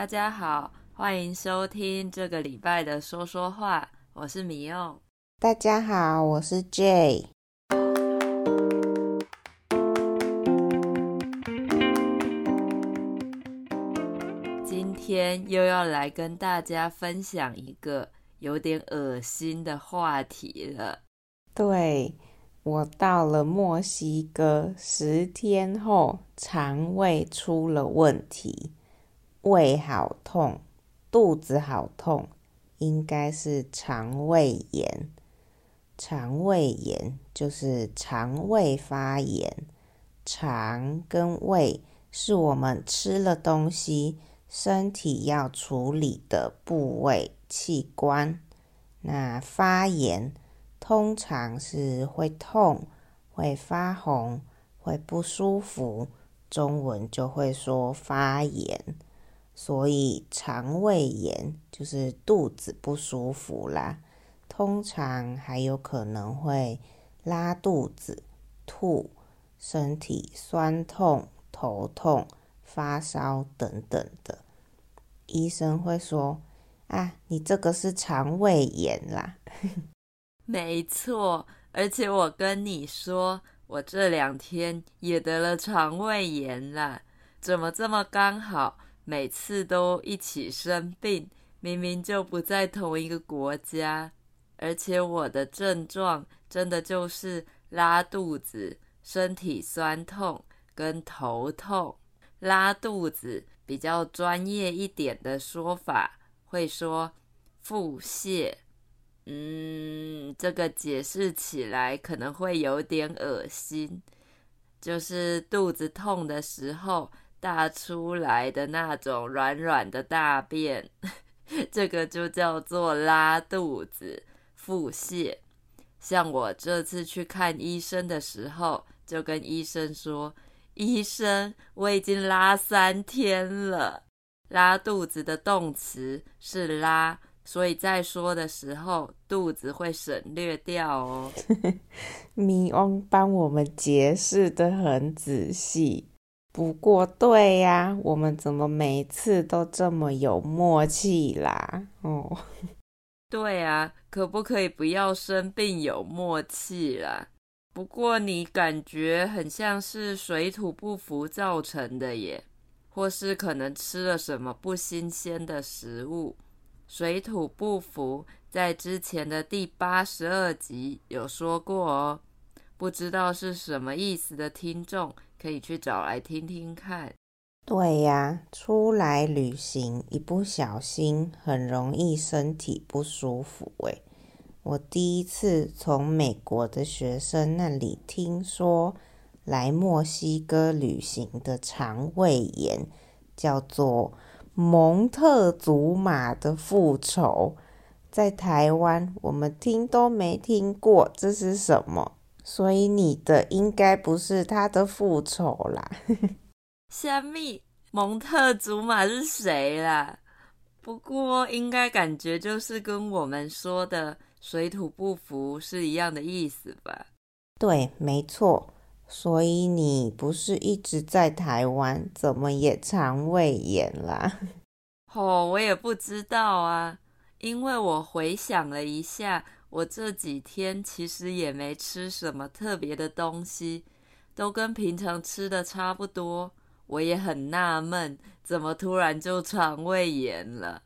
大家好，欢迎收听这个礼拜的说说话，我是米用。大家好，我是 Jay。今天又要来跟大家分享一个有点恶心的话题了。对。我到了墨西哥十天后，肠胃出了问题，胃好痛，肚子好痛，应该是肠胃炎。肠胃炎就是肠胃发炎，肠跟胃是我们吃了东西，身体要处理的部位器官。那发炎。通常是会痛、会发红、会不舒服，中文就会说发炎。所以肠胃炎就是肚子不舒服啦。通常还有可能会拉肚子、吐、身体酸痛、头痛、发烧等等的。医生会说：“啊，你这个是肠胃炎啦。”没错，而且我跟你说，我这两天也得了肠胃炎了。怎么这么刚好？每次都一起生病，明明就不在同一个国家，而且我的症状真的就是拉肚子、身体酸痛跟头痛。拉肚子比较专业一点的说法，会说腹泻。嗯，这个解释起来可能会有点恶心，就是肚子痛的时候大出来的那种软软的大便，这个就叫做拉肚子、腹泻。像我这次去看医生的时候，就跟医生说：“医生，我已经拉三天了。”拉肚子的动词是拉。所以在说的时候，肚子会省略掉哦。米翁帮我们解释得很仔细。不过，对呀，我们怎么每次都这么有默契啦？哦，对啊，可不可以不要生病有默契啦？不过你感觉很像是水土不服造成的耶，或是可能吃了什么不新鲜的食物。水土不服，在之前的第八十二集有说过哦，不知道是什么意思的听众可以去找来听听看。对呀，出来旅行一不小心很容易身体不舒服诶。我第一次从美国的学生那里听说，来墨西哥旅行的肠胃炎叫做。蒙特祖玛的复仇，在台湾我们听都没听过，这是什么？所以你的应该不是他的复仇啦。虾米？蒙特祖玛是谁啦？不过应该感觉就是跟我们说的水土不服是一样的意思吧？对，没错。所以你不是一直在台湾，怎么也肠胃炎啦？哦，我也不知道啊，因为我回想了一下，我这几天其实也没吃什么特别的东西，都跟平常吃的差不多。我也很纳闷，怎么突然就肠胃炎了？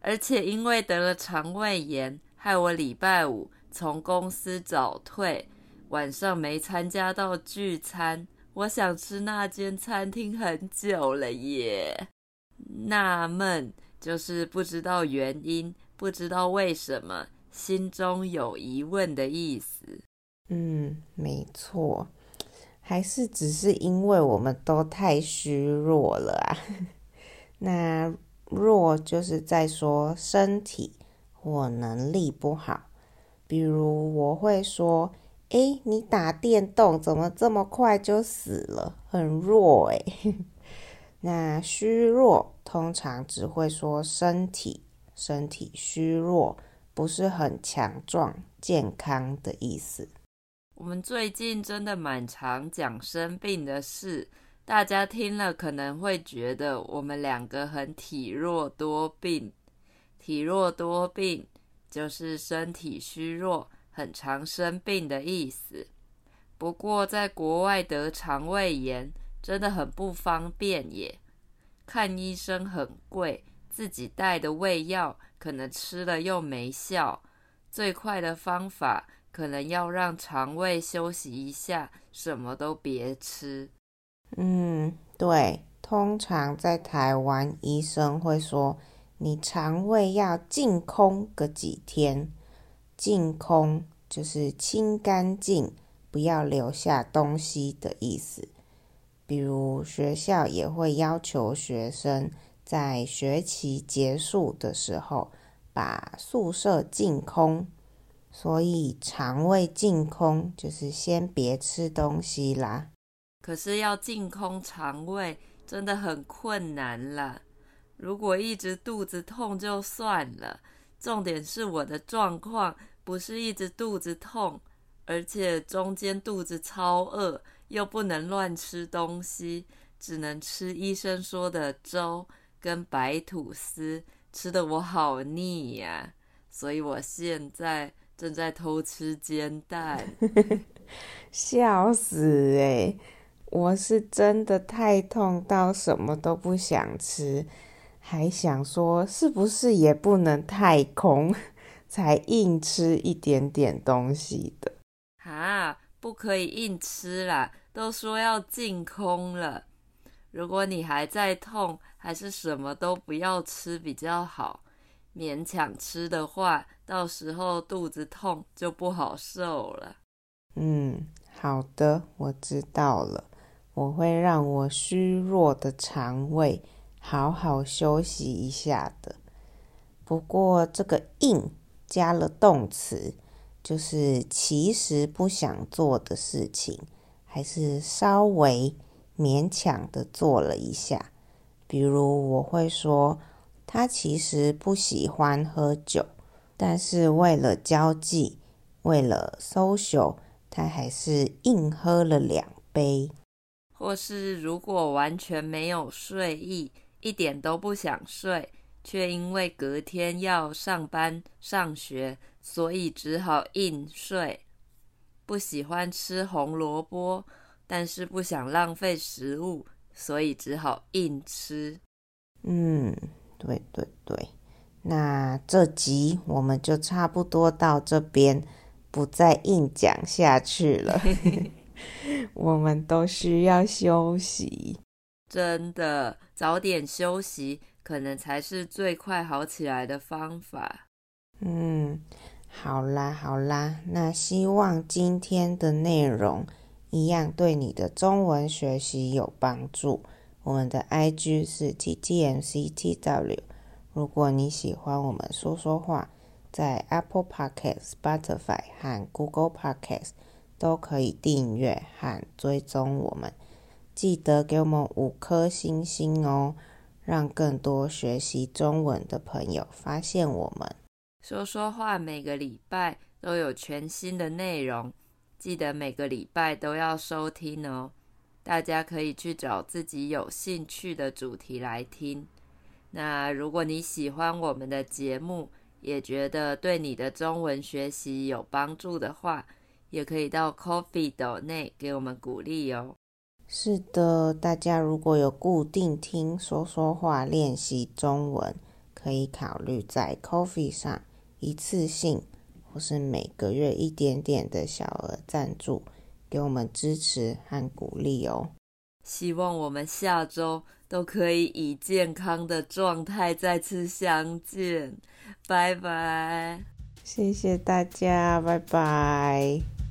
而且因为得了肠胃炎，害我礼拜五从公司早退。晚上没参加到聚餐，我想吃那间餐厅很久了耶。纳闷就是不知道原因，不知道为什么，心中有疑问的意思。嗯，没错，还是只是因为我们都太虚弱了啊。那弱就是在说身体或能力不好，比如我会说。诶，你打电动怎么这么快就死了？很弱诶。那虚弱通常只会说身体身体虚弱，不是很强壮、健康的意思。我们最近真的蛮常讲生病的事，大家听了可能会觉得我们两个很体弱多病。体弱多病就是身体虚弱，很常生病的意思。不过在国外得肠胃炎真的很不方便耶，看医生很贵，自己带的胃药可能吃了又没效。最快的方法可能要让肠胃休息一下，什么都别吃。嗯，对，通常在台湾医生会说，你肠胃要净空个几天，净空就是清干净，不要留下东西的意思。比如学校也会要求学生在学期结束的时候，把宿舍净空。所以肠胃净空就是先别吃东西啦。可是要净空肠胃真的很困难啦。如果一直肚子痛就算了，重点是我的状况不是一直肚子痛，而且中间肚子超饿，又不能乱吃东西，只能吃医生说的粥跟白吐司，吃的我好腻呀。所以我现在。正在偷吃煎蛋，笑死欸！我是真的太痛到什么都不想吃，还想说是不是也不能太空，才硬吃一点点东西的。啊，不可以硬吃啦，都说要净空了。如果你还在痛，还是什么都不要吃比较好。勉强吃的话，到时候肚子痛就不好受了。嗯，好的，我知道了。我会让我虚弱的肠胃好好休息一下的。不过这个“硬”加了动词，就是其实不想做的事情，还是稍微勉强的做了一下。比如我会说。他其实不喜欢喝酒，但是为了交际，为了 social，他还是硬喝了两杯。或是如果完全没有睡意，一点都不想睡，却因为隔天要上班上学，所以只好硬睡。不喜欢吃红萝卜，但是不想浪费食物，所以只好硬吃。嗯。对对对，那这集我们就差不多到这边，不再硬讲下去了。我们都需要休息，真的，早点休息可能才是最快好起来的方法。嗯，好啦好啦，那希望今天的内容一样对你的中文学习有帮助。我们的 IG 是 TTMCTW。如果你喜欢我们说说话，在 Apple Podcast、Spotify 和 Google Podcast 都可以订阅和追踪我们。记得给我们五颗星星哦，让更多学习中文的朋友发现我们。说说话每个礼拜都有全新的内容，记得每个礼拜都要收听哦。大家可以去找自己有兴趣的主题来听。那如果你喜欢我们的节目，也觉得对你的中文学习有帮助的话，也可以到 Coffee 斗内给我们鼓励哦。是的，大家如果有固定听说说话练习中文，可以考虑在 Coffee 上一次性或是每个月一点点的小额赞助。给我们支持和鼓励哦！希望我们下周都可以以健康的状态再次相见。拜拜！谢谢大家，拜拜。